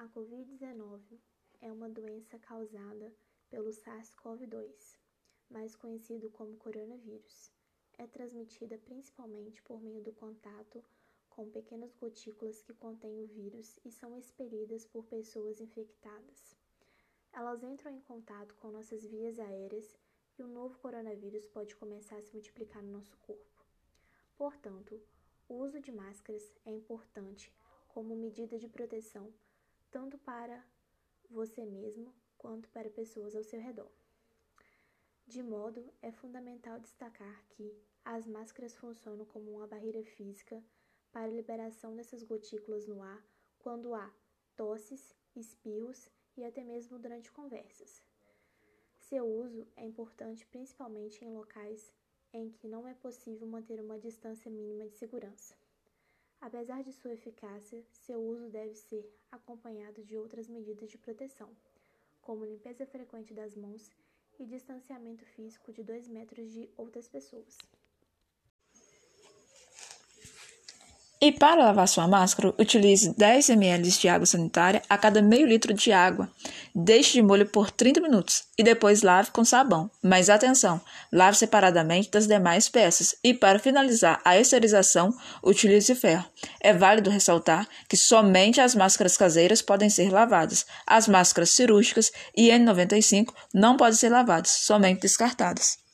A Covid-19 é uma doença causada pelo SARS-CoV-2, mais conhecido como coronavírus. É transmitida principalmente por meio do contato com pequenas gotículas que contêm o vírus e são expelidas por pessoas infectadas. Elas entram em contato com nossas vias aéreas e o novo coronavírus pode começar a se multiplicar no nosso corpo. Portanto, o uso de máscaras é importante como medida de proteção tanto para você mesmo quanto para pessoas ao seu redor. De modo, é fundamental destacar que as máscaras funcionam como uma barreira física para a liberação dessas gotículas no ar quando há tosses, espirros e até mesmo durante conversas. Seu uso é importante principalmente em locais em que não é possível manter uma distância mínima de segurança. Apesar de sua eficácia, seu uso deve ser acompanhado de outras medidas de proteção, como limpeza frequente das mãos e distanciamento físico de 2 metros de outras pessoas. E para lavar sua máscara, utilize 10 ml de água sanitária a cada meio litro de água. Deixe de molho por 30 minutos e depois lave com sabão. Mas atenção, lave separadamente das demais peças e para finalizar a esterilização, utilize ferro. É válido ressaltar que somente as máscaras caseiras podem ser lavadas. As máscaras cirúrgicas e N95 não podem ser lavadas, somente descartadas.